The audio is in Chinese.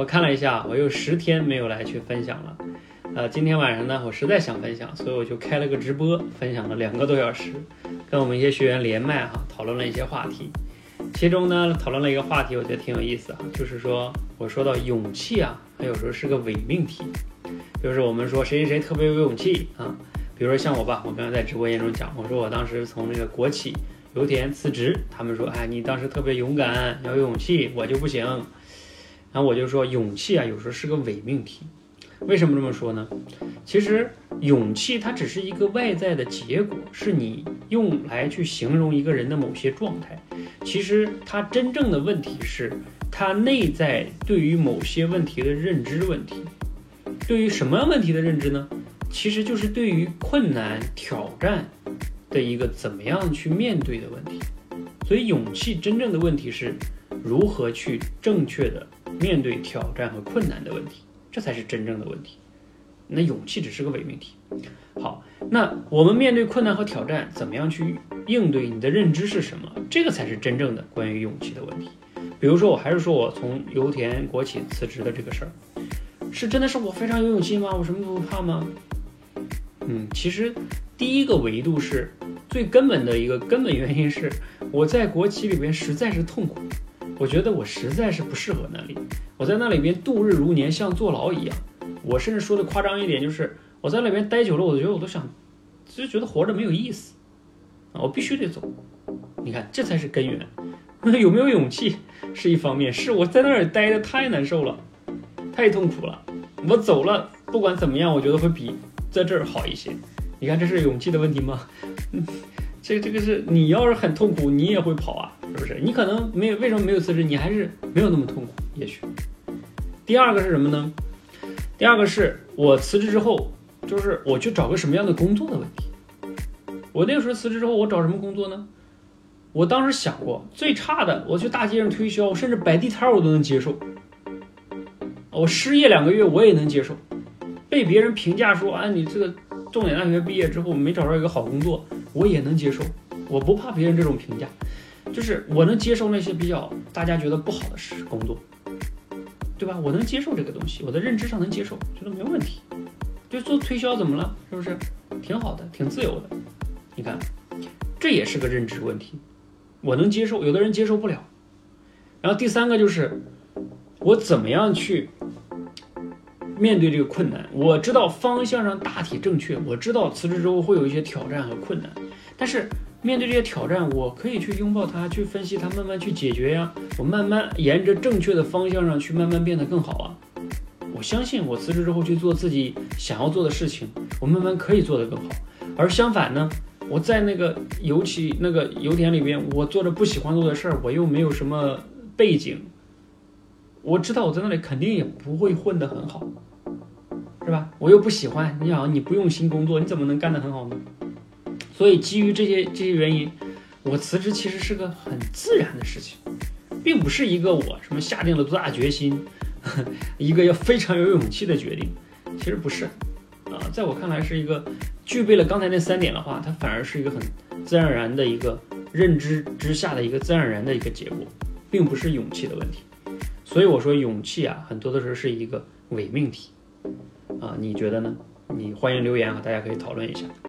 我看了一下，我有十天没有来去分享了。呃，今天晚上呢，我实在想分享，所以我就开了个直播，分享了两个多小时，跟我们一些学员连麦哈，讨论了一些话题。其中呢，讨论了一个话题，我觉得挺有意思啊，就是说我说到勇气啊，它有时候是个伪命题。就是我们说谁谁谁特别有勇气啊，比如说像我吧，我刚刚在直播间中讲，我说我当时从那个国企油田辞职，他们说，哎，你当时特别勇敢，要有勇气，我就不行。然后我就说，勇气啊，有时候是个伪命题。为什么这么说呢？其实勇气它只是一个外在的结果，是你用来去形容一个人的某些状态。其实它真正的问题是，他内在对于某些问题的认知问题。对于什么样问题的认知呢？其实就是对于困难挑战的一个怎么样去面对的问题。所以勇气真正的问题是如何去正确的面对挑战和困难的问题，这才是真正的问题。那勇气只是个伪命题。好，那我们面对困难和挑战怎么样去应对？你的认知是什么？这个才是真正的关于勇气的问题。比如说，我还是说我从油田国企辞职的这个事儿。是真的是我非常有勇气吗？我什么都不怕吗？嗯，其实第一个维度是最根本的一个根本原因是我在国企里边实在是痛苦，我觉得我实在是不适合那里，我在那里边度日如年，像坐牢一样。我甚至说的夸张一点，就是我在那边待久了，我觉得我都想，就觉得活着没有意思啊，我必须得走。你看，这才是根源。那 有没有勇气是一方面，是我在那儿待的太难受了。太痛苦了，我走了，不管怎么样，我觉得会比在这儿好一些。你看，这是勇气的问题吗？嗯这这个是你要是很痛苦，你也会跑啊，是不是？你可能没有为什么没有辞职，你还是没有那么痛苦，也许。第二个是什么呢？第二个是我辞职之后，就是我去找个什么样的工作的问题。我那个时候辞职之后，我找什么工作呢？我当时想过，最差的，我去大街上推销，甚至摆地摊我都能接受。我失业两个月，我也能接受；被别人评价说啊，你这个重点大学毕业之后没找着一个好工作，我也能接受。我不怕别人这种评价，就是我能接受那些比较大家觉得不好的事工作，对吧？我能接受这个东西，我的认知上能接受，觉得没问题。就做推销怎么了？是不是挺好的，挺自由的？你看，这也是个认知问题，我能接受，有的人接受不了。然后第三个就是。我怎么样去面对这个困难？我知道方向上大体正确，我知道辞职之后会有一些挑战和困难，但是面对这些挑战，我可以去拥抱它，去分析它，慢慢去解决呀。我慢慢沿着正确的方向上去，慢慢变得更好啊。我相信我辞职之后去做自己想要做的事情，我慢慢可以做得更好。而相反呢，我在那个油企那个油田里边，我做着不喜欢做的事儿，我又没有什么背景。我知道我在那里肯定也不会混得很好，是吧？我又不喜欢，你想你不用心工作，你怎么能干得很好呢？所以基于这些这些原因，我辞职其实是个很自然的事情，并不是一个我什么下定了多大决心，一个要非常有勇气的决定，其实不是，啊，在我看来是一个具备了刚才那三点的话，它反而是一个很自然而然的一个认知之下的一个自然而然的一个结果，并不是勇气的问题。所以我说勇气啊，很多的时候是一个伪命题，啊，你觉得呢？你欢迎留言啊，大家可以讨论一下。